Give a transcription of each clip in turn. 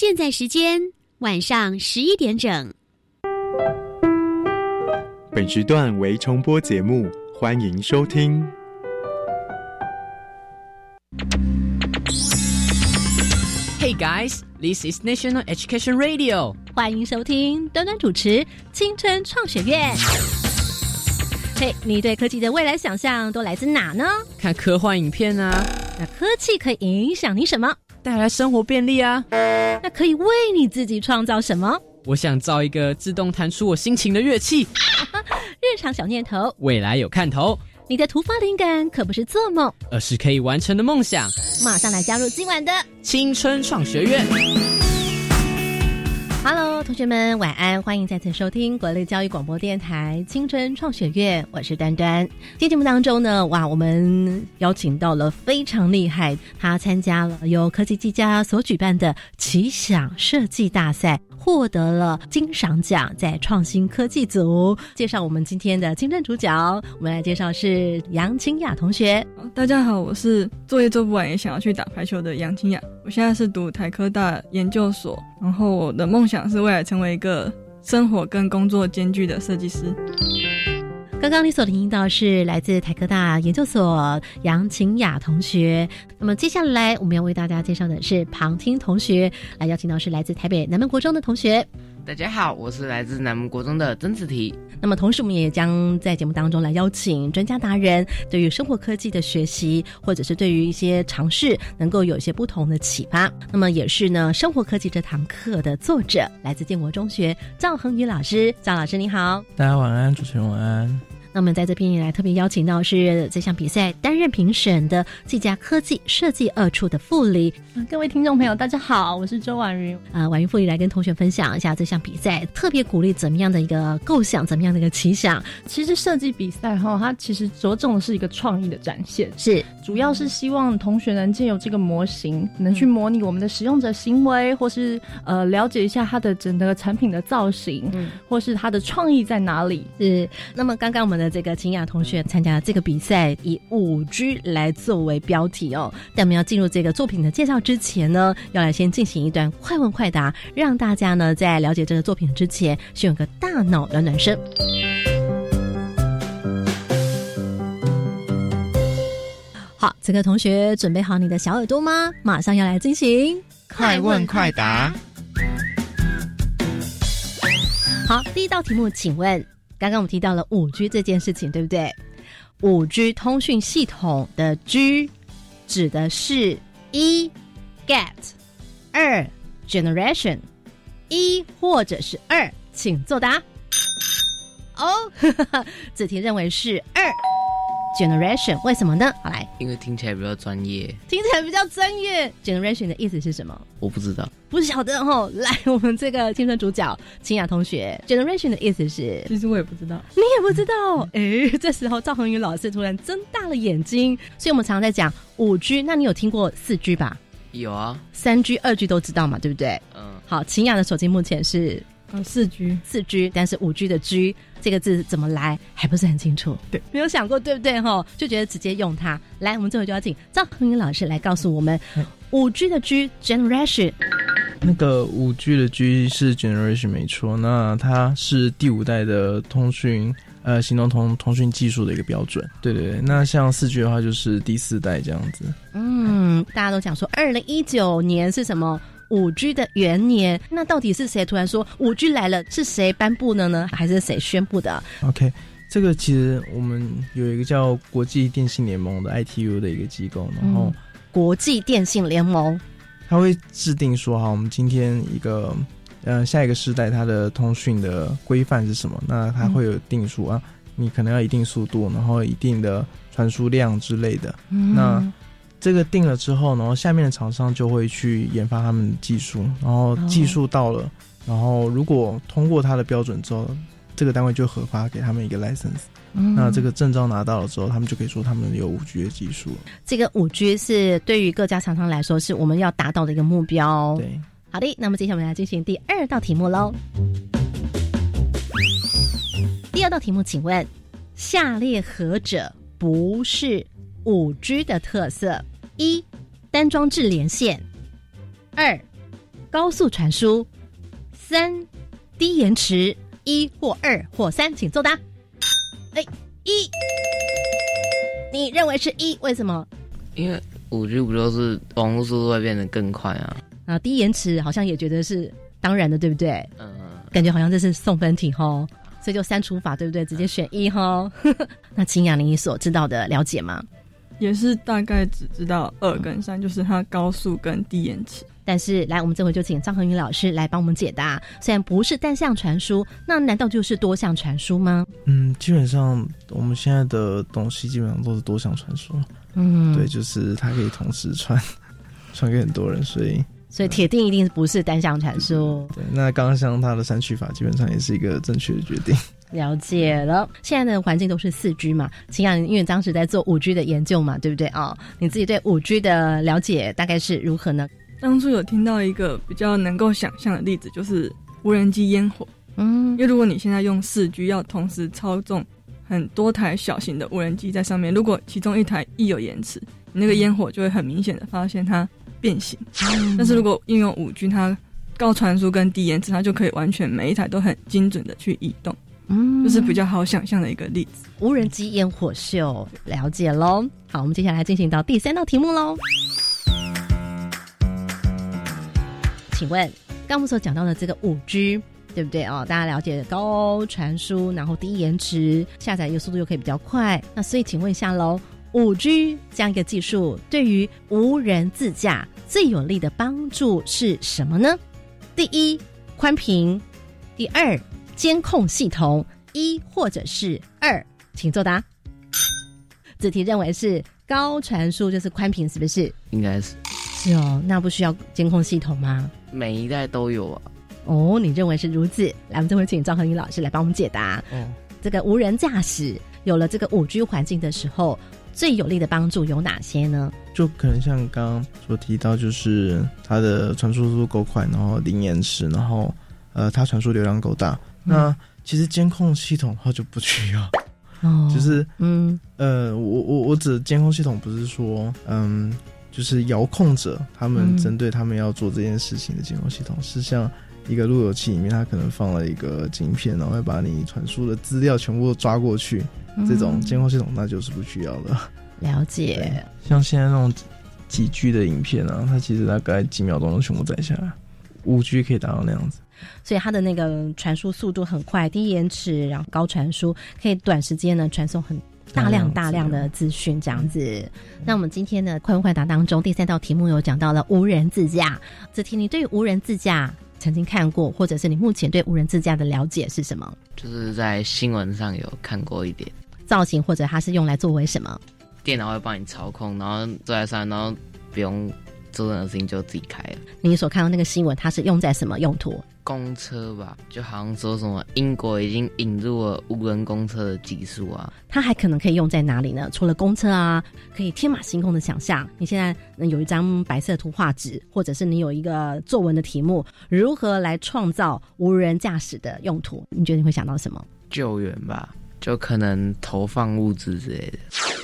现在时间晚上十一点整。本时段为重播节目，欢迎收听。Hey guys, this is National Education Radio。欢迎收听端端主持青春创学院。嘿，你对科技的未来想象都来自哪呢？看科幻影片啊。那科技可以影响你什么？带来生活便利啊。那可以为你自己创造什么？我想造一个自动弹出我心情的乐器。日常小念头，未来有看头。你的突发灵感可不是做梦，而是可以完成的梦想。马上来加入今晚的青春创学院。Hello，同学们，晚安！欢迎再次收听国内教育广播电台青春创学院，我是端端。今天节目当中呢，哇，我们邀请到了非常厉害，他参加了由科技技嘉所举办的奇想设计大赛。获得了金赏奖，在创新科技组。介绍我们今天的金正主角，我们来介绍是杨清雅同学。大家好，我是作业做不完也想要去打排球的杨清雅。我现在是读台科大研究所，然后我的梦想是未来成为一个生活跟工作兼具的设计师。刚刚你所听到是来自台科大研究所杨晴雅同学。那么接下来我们要为大家介绍的是旁听同学，来邀请到是来自台北南门国中的同学。大家好，我是来自南门国中的曾子提。那么同时我们也将在节目当中来邀请专家达人，对于生活科技的学习，或者是对于一些尝试，能够有一些不同的启发。那么也是呢，生活科技这堂课的作者，来自建国中学赵恒宇老师。赵老师你好，大家晚安，主持人晚安。那么在这边也来特别邀请到是这项比赛担任评审的这家科技设计二处的副理。各位听众朋友，大家好，我是周婉云。啊，婉云副理来跟同学分享一下这项比赛，特别鼓励怎么样的一个构想，怎么样的一个奇想。其实设计比赛哈，它其实着重的是一个创意的展现，是主要是希望同学能借由这个模型，能去模拟我们的使用者行为，或是呃了解一下它的整个产品的造型，或是它的创意在哪里。是。那么刚刚我们的这个秦雅同学参加这个比赛，以五 G 来作为标题哦。但我们要进入这个作品的介绍。之前呢，要来先进行一段快问快答，让大家呢在了解这个作品之前，先有个大脑暖暖身。好，这个同学准备好你的小耳朵吗？马上要来进行快问快答。好，第一道题目，请问，刚刚我们提到了五 G 这件事情，对不对？五 G 通讯系统的 G 指的是一。Get，二 generation，一或者是二，请作答。哦，子婷认为是二 generation，为什么呢？好来，因为听起来比较专业，听起来比较专业。generation 的意思是什么？我不知道，不晓得哦。来，我们这个青春主角清雅同学，generation 的意思是，其实我也不知道，你也不知道。哎，这时候赵恒宇老师突然睁大了眼睛。所以我们常常在讲五 G，那你有听过四 G 吧？有啊，三 G、二 G 都知道嘛，对不对？嗯。好，秦雅的手机目前是嗯四 G，四 G，但是五 G 的 G 这个字怎么来还不是很清楚。对，没有想过，对不对？哈，就觉得直接用它。来，我们最后就要请赵恒宇老师来告诉我们，五 G 的 G generation。那个五 G 的 G 是 generation 没错，那它是第五代的通讯。呃，行动通通讯技术的一个标准，对对对。那像四 G 的话，就是第四代这样子。嗯，大家都讲说，二零一九年是什么五 G 的元年？那到底是谁突然说五 G 来了？是谁颁布的呢？还是谁宣布的？OK，这个其实我们有一个叫国际电信联盟的 ITU 的一个机构，然后国际电信联盟，它会制定说，哈，我们今天一个。呃，下一个时代它的通讯的规范是什么？那它会有定数啊，你可能要一定速度，然后一定的传输量之类的。那这个定了之后，然后下面的厂商就会去研发他们的技术，然后技术到了，然后如果通过它的标准之后，这个单位就合发给他们一个 license。那这个证照拿到了之后，他们就可以说他们有五 G 的技术。这个五 G 是对于各家厂商来说，是我们要达到的一个目标。对。好的，那么接下来我们来进行第二道题目喽。第二道题目，请问下列何者不是五 G 的特色？一、单装置连线；二、高速传输，三低延迟，一或二或三，请作答。哎，一，你认为是一？为什么？因为五 G 不就是网络速度会变得更快啊？啊，低延迟好像也觉得是当然的，对不对？嗯，感觉好像这是送分题哈，所以就删除法，对不对？直接选一哈。那秦雅，你所知道的了解吗？也是大概只知道二跟三，就是它高速跟低延迟。但是来，我们这回就请张恒宇老师来帮我们解答。虽然不是单向传输，那难道就是多项传输吗？嗯，基本上我们现在的东西基本上都是多项传输。嗯，对，就是它可以同时传 传给很多人，所以所以铁定一定不是单向传输。对，那刚刚像它的删去法，基本上也是一个正确的决定。了解了，现在的环境都是四 G 嘛？秦阳，因为当时在做五 G 的研究嘛，对不对啊？你自己对五 G 的了解大概是如何呢？当初有听到一个比较能够想象的例子，就是无人机烟火。嗯，因为如果你现在用四 G，要同时操纵很多台小型的无人机在上面，如果其中一台一有延迟，你那个烟火就会很明显的发现它变形。但是如果应用五 G，它高传输跟低延迟，它就可以完全每一台都很精准的去移动。嗯，就是比较好想象的一个例子。无人机烟火秀，了解喽。好，我们接下来进行到第三道题目喽。请问，刚我们所讲到的这个五 G，对不对哦？大家了解高传输，然后低延迟，下载又速度又可以比较快。那所以，请问一下喽，五 G 这样一个技术对于无人自驾最有利的帮助是什么呢？第一，宽频；第二，监控系统。一或者是二，请作答。子题认为是高传输就是宽频，是不是？应该是。是哦，那不需要监控系统吗？每一代都有啊。哦，你认为是如此？来，我们这回请张恒宇老师来帮我们解答。嗯，这个无人驾驶有了这个五 G 环境的时候，最有力的帮助有哪些呢？就可能像刚刚所提到，就是它的传输速度够快，然后零延迟，然后呃，它传输流量够大。那其实监控系统它就不需要。哦，就是嗯呃，我我我指监控系统不是说嗯。就是遥控者，他们针对他们要做这件事情的监控系统，是像一个路由器里面，它可能放了一个晶片，然后会把你传输的资料全部都抓过去。这种监控系统那就是不需要的。了解。像现在那种几 G 的影片啊，它其实大概几秒钟就全部载下来。五 G 可以达到那样子，所以它的那个传输速度很快，低延迟，然后高传输，可以短时间呢传送很。大量大量的资讯这样子，那我们今天的快问快答当中，第三道题目有讲到了无人自驾。子题，你对于无人自驾曾经看过，或者是你目前对无人自驾的了解是什么？就是在新闻上有看过一点造型，或者它是用来作为什么？电脑会帮你操控，然后坐在上，然后不用做任何事情就自己开了。你所看到那个新闻，它是用在什么用途？公车吧，就好像说什么英国已经引入了无人公车的技术啊，它还可能可以用在哪里呢？除了公车啊，可以天马行空的想象。你现在有一张白色图画纸，或者是你有一个作文的题目，如何来创造无人驾驶的用途？你觉得你会想到什么？救援吧，就可能投放物资之类的。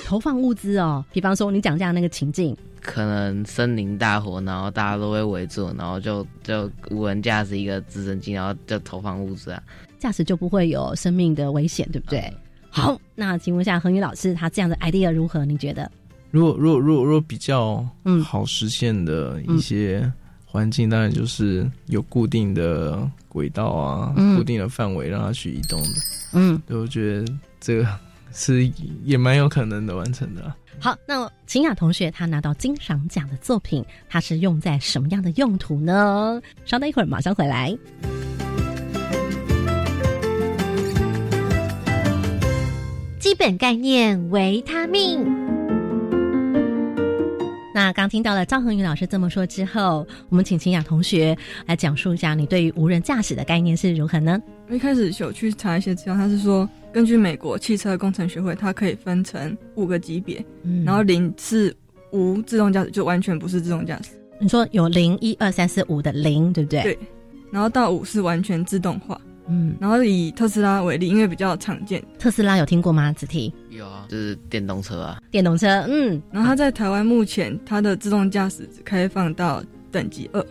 投放物资哦，比方说你讲一下那个情境。可能森林大火，然后大家都会围住，然后就就无人驾驶一个直升机，然后就投放物资啊，驾驶就不会有生命的危险，对不对？好，那请问一下恒宇老师，他这样的 idea 如何？你觉得？如果如果如果如果比较好实现的一些环境，当然就是有固定的轨道啊，固定的范围让它去移动的。嗯，对，我觉得这个是也蛮有可能的完成的。好，那秦雅同学他拿到金赏奖的作品，他是用在什么样的用途呢？稍等一会儿，马上回来。基本概念：维他命。那刚听到了张恒宇老师这么说之后，我们请秦雅同学来讲述一下你对于无人驾驶的概念是如何呢？一开始有去查一些资料，他是说根据美国汽车工程学会，它可以分成五个级别，然后零是无自动驾驶，就完全不是自动驾驶。你说有零一二三四五的零，对不对？对。然后到五是完全自动化。嗯，然后以特斯拉为例，因为比较常见。特斯拉有听过吗？子提有啊，就是电动车啊。电动车，嗯。然后它在台湾目前它的自动驾驶只开放到等级二，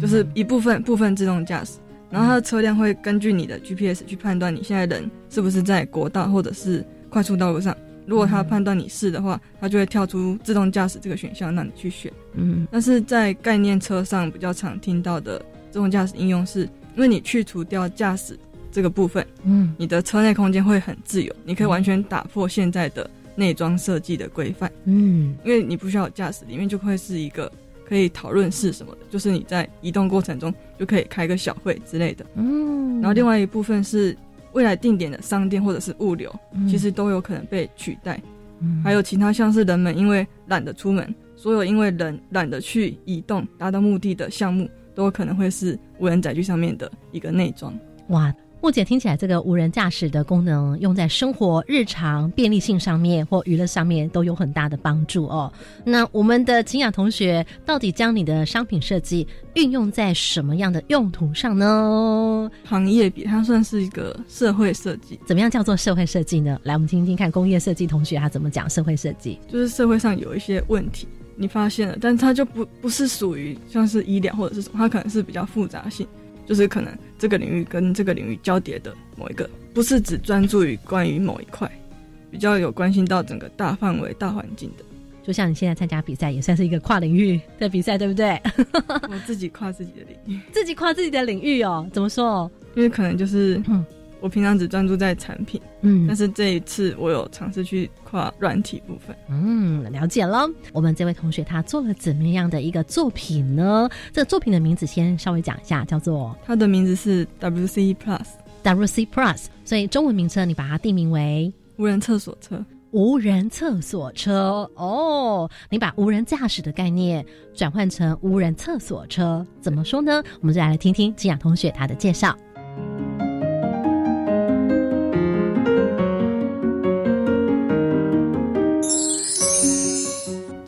就是一部分部分自动驾驶。然后它的车辆会根据你的 GPS 去判断你现在人是不是在国道或者是快速道路上。如果它判断你是的话，它就会跳出自动驾驶这个选项让你去选。嗯，但是在概念车上比较常听到的自动驾驶应用是，因为你去除掉驾驶这个部分，嗯，你的车内空间会很自由，你可以完全打破现在的内装设计的规范。嗯，因为你不需要驾驶，里面就会是一个。可以讨论是什么的，就是你在移动过程中就可以开个小会之类的。嗯，然后另外一部分是未来定点的商店或者是物流，其实都有可能被取代。嗯，还有其他像是人们因为懒得出门，所有因为人懒得去移动达到目的的项目，都有可能会是无人载具上面的一个内装。哇。木姐听起来，这个无人驾驶的功能用在生活日常便利性上面或娱乐上面都有很大的帮助哦。那我们的秦雅同学到底将你的商品设计运用在什么样的用途上呢？行业比它算是一个社会设计，怎么样叫做社会设计呢？来，我们听听看工业设计同学他怎么讲社会设计。就是社会上有一些问题，你发现了，但它就不不是属于像是医疗或者是什么，它可能是比较复杂性。就是可能这个领域跟这个领域交叠的某一个，不是只专注于关于某一块，比较有关心到整个大范围、大环境的。就像你现在参加比赛，也算是一个跨领域的比赛，对不对？我 自己跨自己的领域，自己跨自己的领域哦。怎么说？因为可能就是。我平常只专注在产品，嗯，但是这一次我有尝试去跨软体部分，嗯，了解了。我们这位同学他做了怎么样的一个作品呢？这个作品的名字先稍微讲一下，叫做它的名字是 WC Plus，WC Plus，所以中文名称你把它定名为无人厕所车，无人厕所车哦。你把无人驾驶的概念转换成无人厕所车，怎么说呢？我们再来听听金雅同学他的介绍。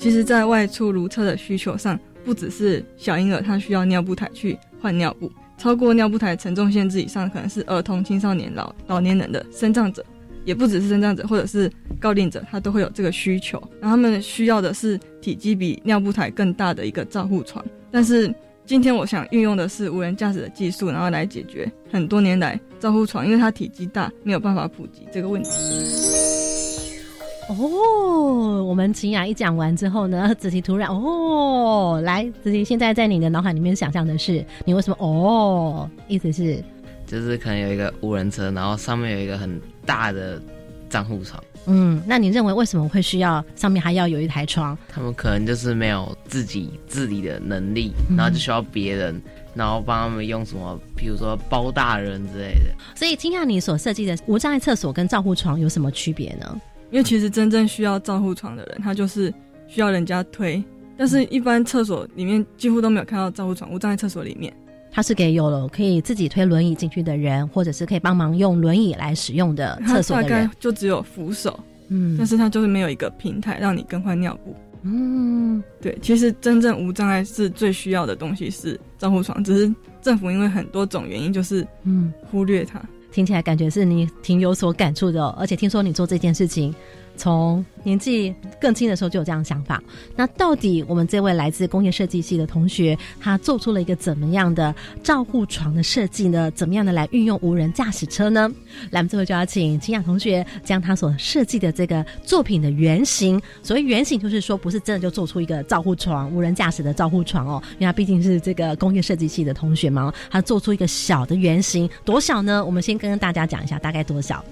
其实，在外出如厕的需求上，不只是小婴儿他需要尿布台去换尿布，超过尿布台承重限制以上，可能是儿童、青少年、老老年人的身障者，也不只是身障者，或者是高龄者，他都会有这个需求。然后他们需要的是体积比尿布台更大的一个照护床。但是今天我想运用的是无人驾驶的技术，然后来解决很多年来照护床因为它体积大没有办法普及这个问题。哦，我们秦雅一讲完之后呢，子琪突然哦，来，子琪现在在你的脑海里面想象的是，你为什么哦？意思是，就是可能有一个无人车，然后上面有一个很大的账户床。嗯，那你认为为什么会需要上面还要有一台窗？他们可能就是没有自己自理的能力，然后就需要别人，然后帮他们用什么，比如说包大人之类的。所以，秦雅，你所设计的无障碍厕所跟照护床有什么区别呢？因为其实真正需要照护床的人，他就是需要人家推，但是一般厕所里面几乎都没有看到照护床。我站在厕所里面，它是给有了可以自己推轮椅进去的人，或者是可以帮忙用轮椅来使用的厕所的人。大概就只有扶手，嗯，但是它就是没有一个平台让你更换尿布。嗯，对，其实真正无障碍是最需要的东西是照护床，只是政府因为很多种原因，就是嗯忽略它。听起来感觉是你挺有所感触的，而且听说你做这件事情。从年纪更轻的时候就有这样想法。那到底我们这位来自工业设计系的同学，他做出了一个怎么样的照护床的设计呢？怎么样的来运用无人驾驶车呢？来，我们最后就要请清雅同学将他所设计的这个作品的原型。所谓原型，就是说不是真的就做出一个照护床、无人驾驶的照护床哦，因为他毕竟是这个工业设计系的同学嘛，他做出一个小的原型，多小呢？我们先跟大家讲一下，大概多小。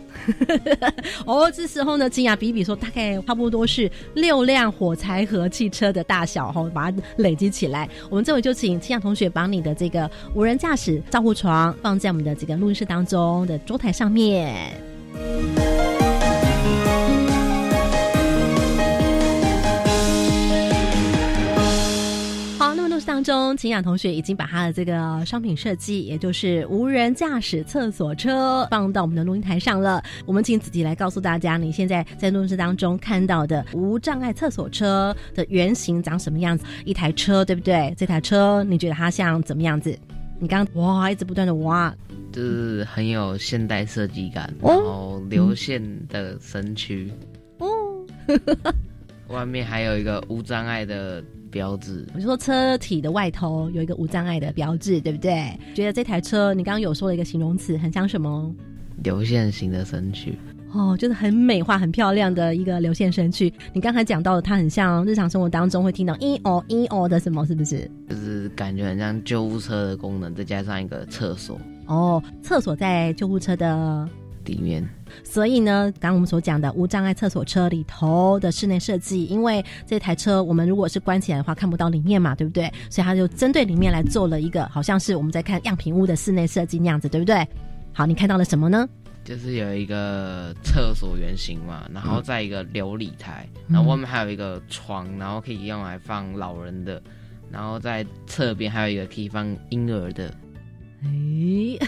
哦，这时候呢，金雅比比说，大概差不多是六辆火柴盒汽车的大小，哈，把它累积起来。我们这回就请清雅同学把你的这个无人驾驶照护床放在我们的这个录音室当中的桌台上面。当中，秦雅同学已经把他的这个商品设计，也就是无人驾驶厕所车，放到我们的录音台上了。我们请子吉来告诉大家，你现在在录音室当中看到的无障碍厕所车的原型长什么样子？一台车，对不对？这台车你觉得它像怎么样子？你刚哇，一直不断的哇，就是很有现代设计感，然后流线的身躯哦，外面还有一个无障碍的。标志。我就说车体的外头有一个无障碍的标志，对不对？觉得这台车你刚刚有说了一个形容词，很像什么？流线型的身躯。哦，就是很美化、很漂亮的一个流线身躯。你刚才讲到的，它很像日常生活当中会听到“嘤哦嘤哦”的什么，是不是？就是感觉很像救护车的功能，再加上一个厕所。哦，厕所在救护车的里面。所以呢，刚刚我们所讲的无障碍厕所车里头的室内设计，因为这台车我们如果是关起来的话，看不到里面嘛，对不对？所以他就针对里面来做了一个，好像是我们在看样品屋的室内设计那样子，对不对？好，你看到了什么呢？就是有一个厕所原型嘛，然后再一个琉璃台，然后外面还有一个床，然后可以用来放老人的，然后在侧边还有一个可以放婴儿的。哎，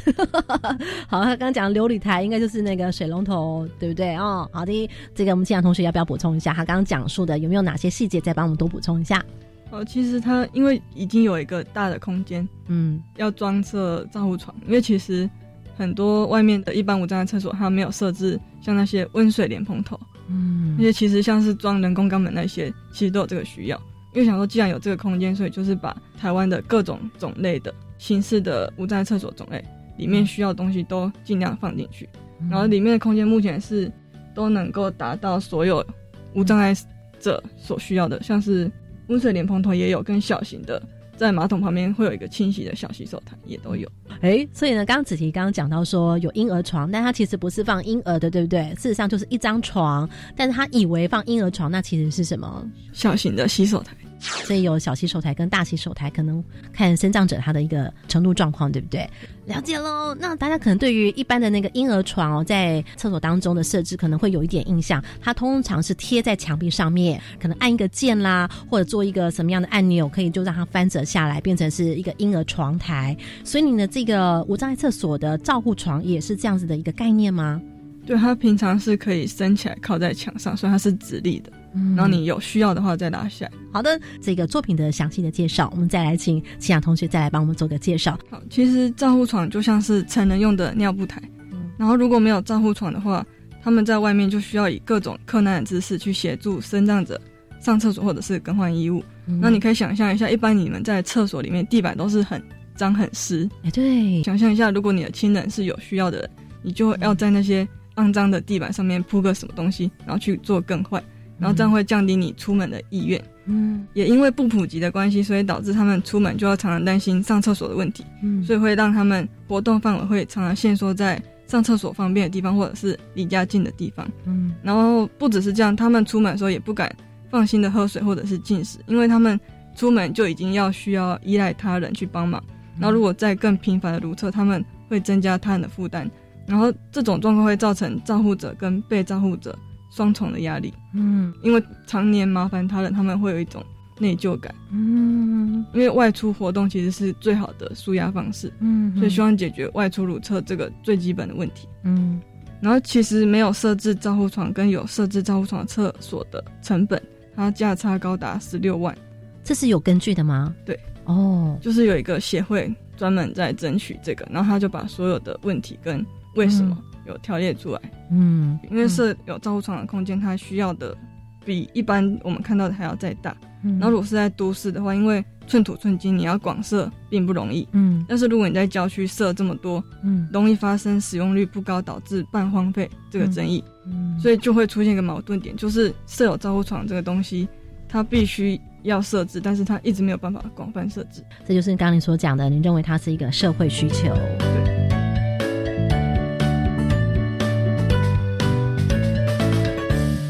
好，他刚刚讲琉璃台应该就是那个水龙头，对不对？哦，好的，这个我们其他同学要不要补充一下？他刚刚讲述的有没有哪些细节？再帮我们多补充一下。哦，其实他因为已经有一个大的空间，嗯，要装设照护床，因为其实。很多外面的一般无障碍厕所，它没有设置像那些温水莲蓬头，嗯，那些其实像是装人工肛门那些，其实都有这个需要。因为想说，既然有这个空间，所以就是把台湾的各种种类的形式的无障碍厕所种类里面需要的东西都尽量放进去。然后里面的空间目前是都能够达到所有无障碍者所需要的，像是温水莲蓬头也有，跟小型的。在马桶旁边会有一个清洗的小洗手台，也都有。哎，所以呢，刚刚子琪刚刚讲到说有婴儿床，但它其实不是放婴儿的，对不对？事实上就是一张床，但是他以为放婴儿床，那其实是什么？小型的洗手台。所以有小洗手台跟大洗手台，可能看生长者他的一个程度状况，对不对？了解喽。那大家可能对于一般的那个婴儿床哦，在厕所当中的设置，可能会有一点印象。它通常是贴在墙壁上面，可能按一个键啦，或者做一个什么样的按钮，可以就让它翻折下来，变成是一个婴儿床台。所以你的这个无障碍厕所的照护床也是这样子的一个概念吗？对，它平常是可以升起来靠在墙上，所以它是直立的。然后你有需要的话再拿下来。好的，这个作品的详细的介绍，我们再来请齐雅同学再来帮我们做个介绍。好，其实照护床就像是成人用的尿布台。嗯。然后如果没有照护床的话，他们在外面就需要以各种困难的姿势去协助生长者上厕所或者是更换衣物。那你可以想象一下，一般你们在厕所里面地板都是很脏很湿。哎，对。想象一下，如果你的亲人是有需要的，你就要在那些肮脏的地板上面铺个什么东西，然后去做更换。然后这样会降低你出门的意愿，嗯，也因为不普及的关系，所以导致他们出门就要常常担心上厕所的问题，嗯，所以会让他们活动范围会常常限缩在上厕所方便的地方或者是离家近的地方，嗯，然后不只是这样，他们出门的时候也不敢放心的喝水或者是进食，因为他们出门就已经要需要依赖他人去帮忙，然后如果再更频繁的如厕，他们会增加他人的负担，然后这种状况会造成照护者跟被照护者。双重的压力，嗯，因为常年麻烦他人，他们会有一种内疚感，嗯，因为外出活动其实是最好的舒压方式，嗯，所以希望解决外出如厕这个最基本的问题，嗯，然后其实没有设置照护床跟有设置照护床厕所的成本，它价差高达十六万，这是有根据的吗？对，哦，就是有一个协会专门在争取这个，然后他就把所有的问题跟为什么。有条列出来，嗯，因为是有照护床的空间，它需要的比一般我们看到的还要再大。然后如果是在都市的话，因为寸土寸金，你要广设并不容易，嗯。但是如果你在郊区设这么多，嗯，容易发生使用率不高导致半荒废这个争议，嗯，所以就会出现一个矛盾点，就是设有照护床这个东西，它必须要设置，但是它一直没有办法广泛设置。这就是刚刚你所讲的，你认为它是一个社会需求，对。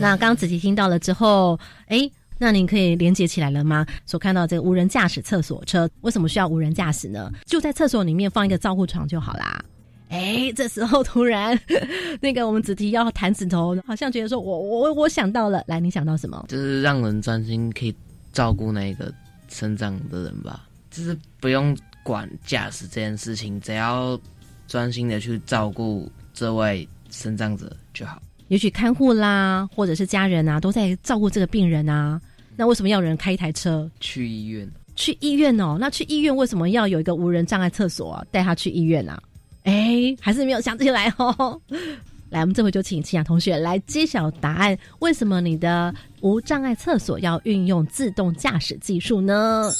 那刚刚子琪听到了之后，哎，那您可以连接起来了吗？所看到这个无人驾驶厕所车，为什么需要无人驾驶呢？就在厕所里面放一个照护床就好啦。哎，这时候突然，那个我们子提要弹指头，好像觉得说我我我想到了，来，你想到什么？就是让人专心可以照顾那个身障的人吧，就是不用管驾驶这件事情，只要专心的去照顾这位身障者就好。也许看护啦，或者是家人啊，都在照顾这个病人啊。那为什么要人开一台车去医院？去医院哦，那去医院为什么要有一个无人障碍厕所带他去医院啊？哎，还是没有想起来哦。来，我们这回就请清雅同学来揭晓答案。为什么你的无障碍厕所要运用自动驾驶技术呢？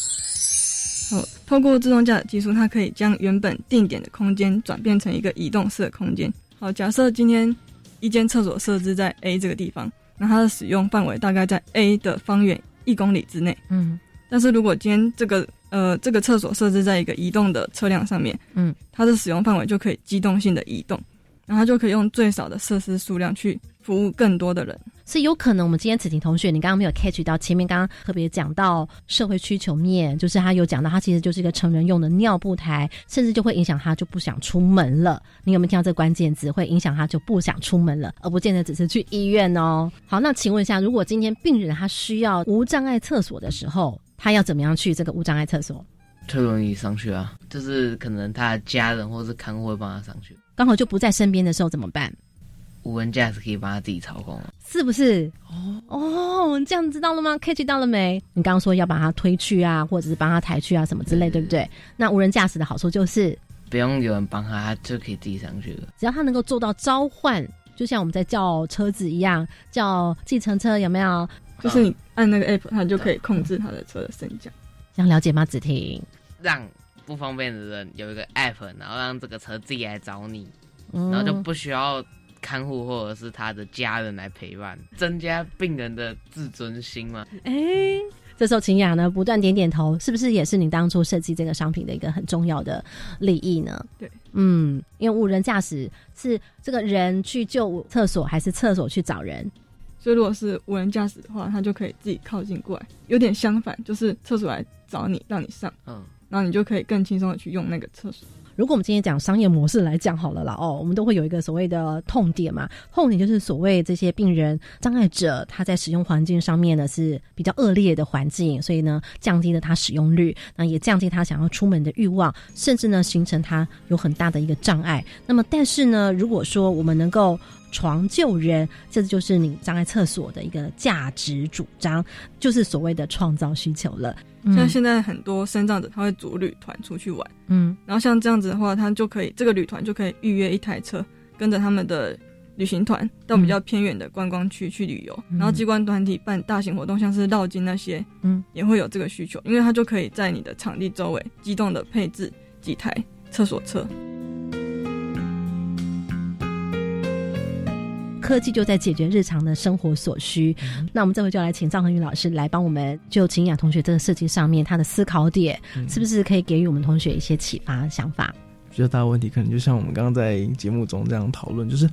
好，透过自动驾驶技术，它可以将原本定点的空间转变成一个移动式的空间。好，假设今天一间厕所设置在 A 这个地方，那它的使用范围大概在 A 的方圆一公里之内。嗯，但是如果今天这个呃这个厕所设置在一个移动的车辆上面，嗯，它的使用范围就可以机动性的移动。然后就可以用最少的设施数量去服务更多的人，所以有可能我们今天子婷同学，你刚刚没有 catch 到前面刚刚特别讲到社会需求面，就是他有讲到，他其实就是一个成人用的尿布台，甚至就会影响他就不想出门了。你有没有听到这个关键字？会影响他就不想出门了，而不见得只是去医院哦。好，那请问一下，如果今天病人他需要无障碍厕所的时候，他要怎么样去这个无障碍厕所？推轮椅上去啊，就是可能他的家人或是看护会帮他上去。刚好就不在身边的时候怎么办？无人驾驶可以帮他自己操控是不是？哦哦，这样知道了吗？catch 到了没？你刚刚说要把它推去啊，或者是帮他抬去啊，什么之类，对不对？那无人驾驶的好处就是不用有人帮他，他就可以自己上去了。只要他能够做到召唤，就像我们在叫车子一样，叫计程车，有没有？就是你按那个 app，它就可以控制他的车的升降。想了解吗？子婷，让。不方便的人有一个 app，然后让这个车自己来找你，然后就不需要看护或者是他的家人来陪伴，增加病人的自尊心吗。哎，这时候秦雅呢不断点点头，是不是也是你当初设计这个商品的一个很重要的利益呢？对，嗯，因为无人驾驶是这个人去救厕所，还是厕所去找人？所以如果是无人驾驶的话，他就可以自己靠近过来，有点相反，就是厕所来找你，让你上。嗯。然后你就可以更轻松的去用那个厕所。如果我们今天讲商业模式来讲好了啦，哦，我们都会有一个所谓的痛点嘛，痛点就是所谓这些病人障碍者他在使用环境上面呢是比较恶劣的环境，所以呢降低了他使用率，那也降低他想要出门的欲望，甚至呢形成他有很大的一个障碍。那么但是呢，如果说我们能够床救人，这就是你障碍厕所的一个价值主张，就是所谓的创造需求了。像现在很多生长者，他会组旅团出去玩，嗯，然后像这样子的话，他就可以这个旅团就可以预约一台车，跟着他们的旅行团到比较偏远的观光区去旅游。然后机关团体办大型活动，像是绕境那些，嗯，也会有这个需求，因为他就可以在你的场地周围机动的配置几台厕所车。科技就在解决日常的生活所需。那我们这回就来请张恒宇老师来帮我们，就秦雅同学这个设计上面，他的思考点是不是可以给予我们同学一些启发想法？比较大的问题，可能就像我们刚刚在节目中这样讨论，就是，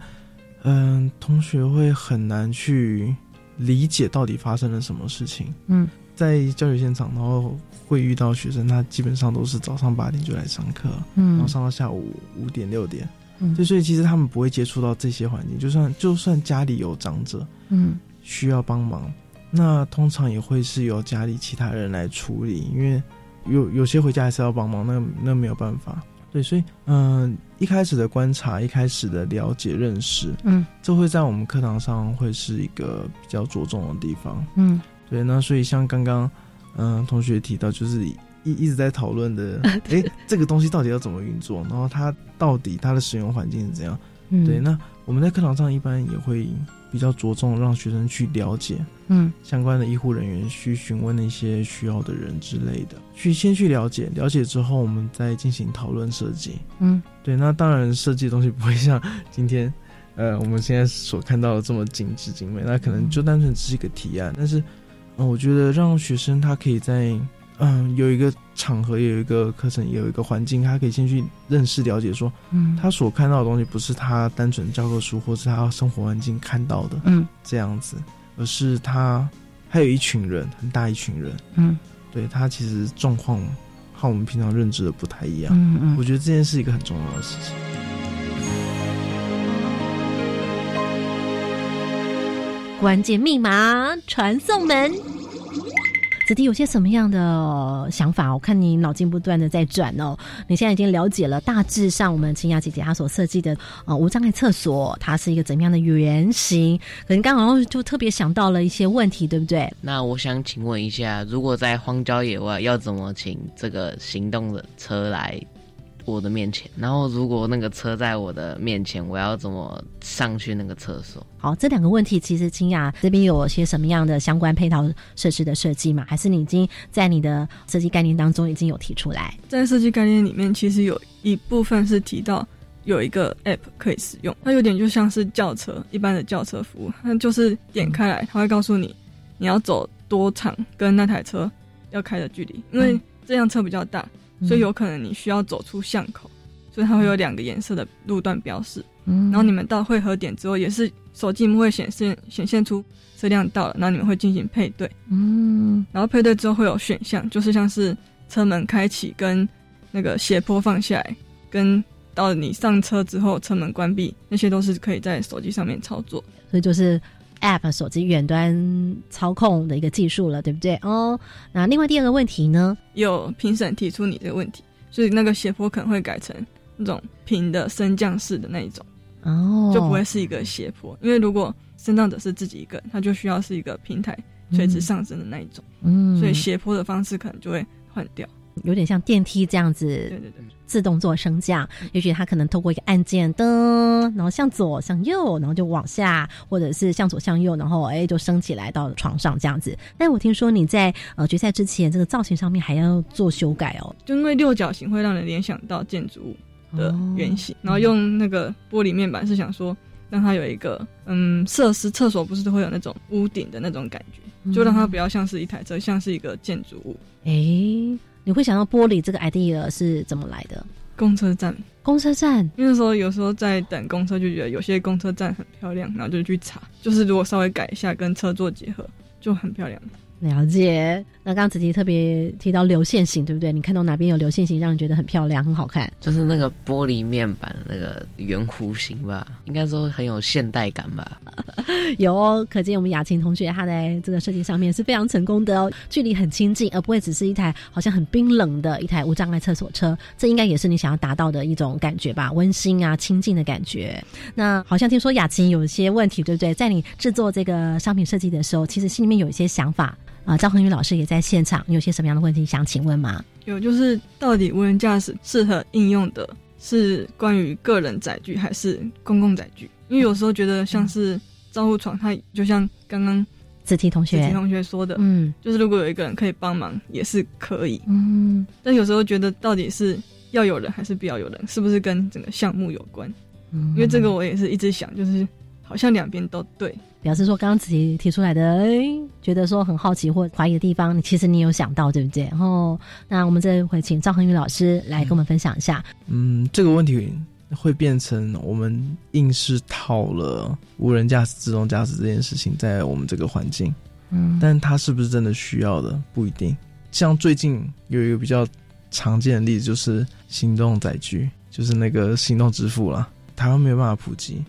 嗯，同学会很难去理解到底发生了什么事情。嗯，在教学现场，然后会遇到学生，他基本上都是早上八点就来上课，嗯，然后上到下午五点六点。对，所以其实他们不会接触到这些环境，就算就算家里有长者，嗯，需要帮忙，那通常也会是由家里其他人来处理，因为有有些回家还是要帮忙，那那没有办法。对，所以嗯，一开始的观察，一开始的了解认识，嗯，这会在我们课堂上会是一个比较着重的地方，嗯，对。那所以像刚刚嗯同学提到，就是。一一直在讨论的，哎，这个东西到底要怎么运作？然后它到底它的使用环境是怎样？对，那我们在课堂上一般也会比较着重让学生去了解，嗯，相关的医护人员去询问那些需要的人之类的，去先去了解，了解之后我们再进行讨论设计。嗯，对，那当然设计的东西不会像今天，呃，我们现在所看到的这么精致精美，那可能就单纯只是一个提案。但是，嗯，我觉得让学生他可以在嗯，有一个场合，有一个课程，有一个环境，他可以先去认识、了解，说，嗯，他所看到的东西不是他单纯教科书或是他生活环境看到的，嗯，这样子，而是他还有一群人，很大一群人，嗯，对他其实状况和我们平常认知的不太一样，嗯嗯，我觉得这件事一个很重要的事情。关键密码传送门。子弟有些什么样的想法？我看你脑筋不断的在转哦。你现在已经了解了大致上我们清雅姐姐她所设计的呃无障碍厕所，它是一个怎么样的原型？可能刚好就特别想到了一些问题，对不对？那我想请问一下，如果在荒郊野外，要怎么请这个行动的车来我的面前，然后如果那个车在我的面前，我要怎么上去那个厕所？好，这两个问题其实清雅这边有些什么样的相关配套设施的设计吗？还是你已经在你的设计概念当中已经有提出来？在设计概念里面，其实有一部分是提到有一个 app 可以使用，它有点就像是轿车一般的轿车服务，它就是点开来，它会告诉你你要走多长跟那台车要开的距离，因为这辆车比较大。所以有可能你需要走出巷口，所以它会有两个颜色的路段标示。嗯，然后你们到汇合点之后，也是手机会显示显现出车辆到了，然后你们会进行配对。嗯，然后配对之后会有选项，就是像是车门开启跟那个斜坡放下来，跟到你上车之后车门关闭，那些都是可以在手机上面操作。所以就是。App 手机远端操控的一个技术了，对不对？哦，那另外第二个问题呢？有评审提出你的问题，所以那个斜坡可能会改成那种平的升降式的那一种，哦，就不会是一个斜坡。因为如果升降者是自己一个人，他就需要是一个平台垂直上升的那一种，嗯，所以斜坡的方式可能就会换掉。有点像电梯这样子，对对对，自动做升降。也许它可能透过一个按键噔，然后向左向右，然后就往下，或者是向左向右，然后哎就升起来到床上这样子。但我听说你在呃决赛之前，这个造型上面还要做修改哦，就因为六角形会让人联想到建筑物的原型，然后用那个玻璃面板是想说让它有一个嗯设施，厕所不是都会有那种屋顶的那种感觉，就让它不要像是一台车，像是一个建筑物。哎。你会想到玻璃这个 idea 是怎么来的？公车站，公车站，因为说有时候在等公车，就觉得有些公车站很漂亮，然后就去查，就是如果稍微改一下，跟车座结合，就很漂亮。了解。那刚刚子琪特别提到流线型，对不对？你看到哪边有流线型，让你觉得很漂亮、很好看？就是那个玻璃面板那个圆弧形吧，应该说很有现代感吧。有哦，可见我们雅琴同学他在这个设计上面是非常成功的哦。距离很亲近，而不会只是一台好像很冰冷的一台无障碍厕所车。这应该也是你想要达到的一种感觉吧？温馨啊，亲近的感觉。那好像听说雅琴有一些问题，对不对？在你制作这个商品设计的时候，其实心里面有一些想法。啊，赵恒宇老师也在现场，你有些什么样的问题想请问吗？有，就是到底无人驾驶适合应用的是关于个人载具还是公共载具？因为有时候觉得像是招呼床，它就像刚刚子提同学、子提同学说的，嗯，就是如果有一个人可以帮忙也是可以，嗯，但有时候觉得到底是要有人还是不要有人，是不是跟整个项目有关？嗯，因为这个我也是一直想，就是好像两边都对。表示说，刚刚自己提出来的，哎，觉得说很好奇或怀疑的地方，你其实你有想到，对不对？然后，那我们这回请赵恒宇老师来跟我们分享一下。嗯，这个问题会变成我们硬是套了无人驾驶、自动驾驶这件事情在我们这个环境，嗯，但它是不是真的需要的不一定。像最近有一个比较常见的例子，就是行动载具，就是那个行动支付了，台湾没有办法普及。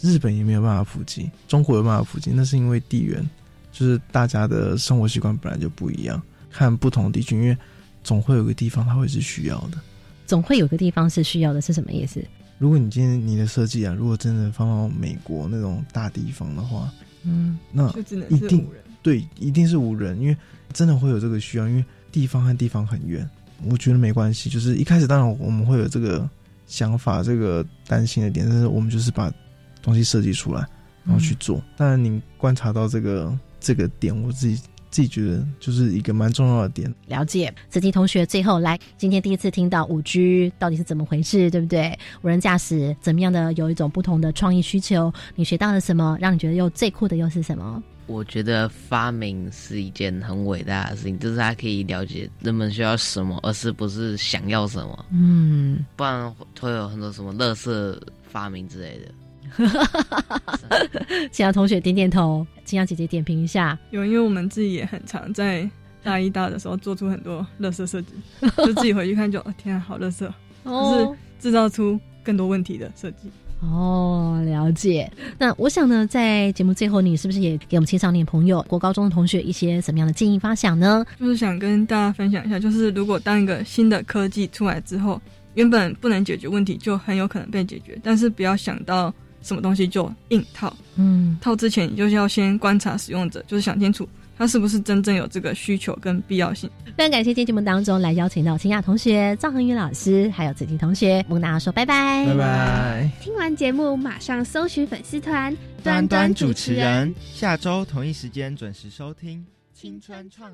日本也没有办法普及，中国有办法普及，那是因为地缘，就是大家的生活习惯本来就不一样。看不同的地区，因为总会有个地方它会是需要的，总会有个地方是需要的，是什么意思？如果你今天你的设计啊，如果真的放到美国那种大地方的话，嗯，那一定对，一定是无人，因为真的会有这个需要，因为地方和地方很远。我觉得没关系，就是一开始当然我们会有这个想法，这个担心的点，但是我们就是把。东西设计出来，然后去做。当然，你观察到这个这个点，我自己自己觉得就是一个蛮重要的点。了解，子琪同学，最后来，今天第一次听到五 G 到底是怎么回事，对不对？无人驾驶怎么样的有一种不同的创意需求？你学到了什么？让你觉得又最酷的又是什么？我觉得发明是一件很伟大的事情，就是它可以了解人们需要什么，而是不是想要什么。嗯，不然会有很多什么乐色发明之类的。哈哈哈哈哈！其他同学点点头，青阳姐姐点评一下。有，因为我们自己也很常在大一、大的时候做出很多乐色设计，就自己回去看，就哦天啊，好乐色，就是制造出更多问题的设计。哦，了解。那我想呢，在节目最后，你是不是也给我们青少年朋友、国高中的同学一些什么样的建议发想呢？就是想跟大家分享一下，就是如果当一个新的科技出来之后，原本不能解决问题，就很有可能被解决，但是不要想到。什么东西就硬套，嗯，套之前你就是要先观察使用者，就是想清楚他他是不是真正有这个需求跟必要性？非常感谢今天节目当中来邀请到清雅同学、赵恒宇老师，还有子晴同学，跟大家说拜拜，拜拜。听完节目马上搜寻粉丝团，端端主持人，下周同一时间准时收听青春创。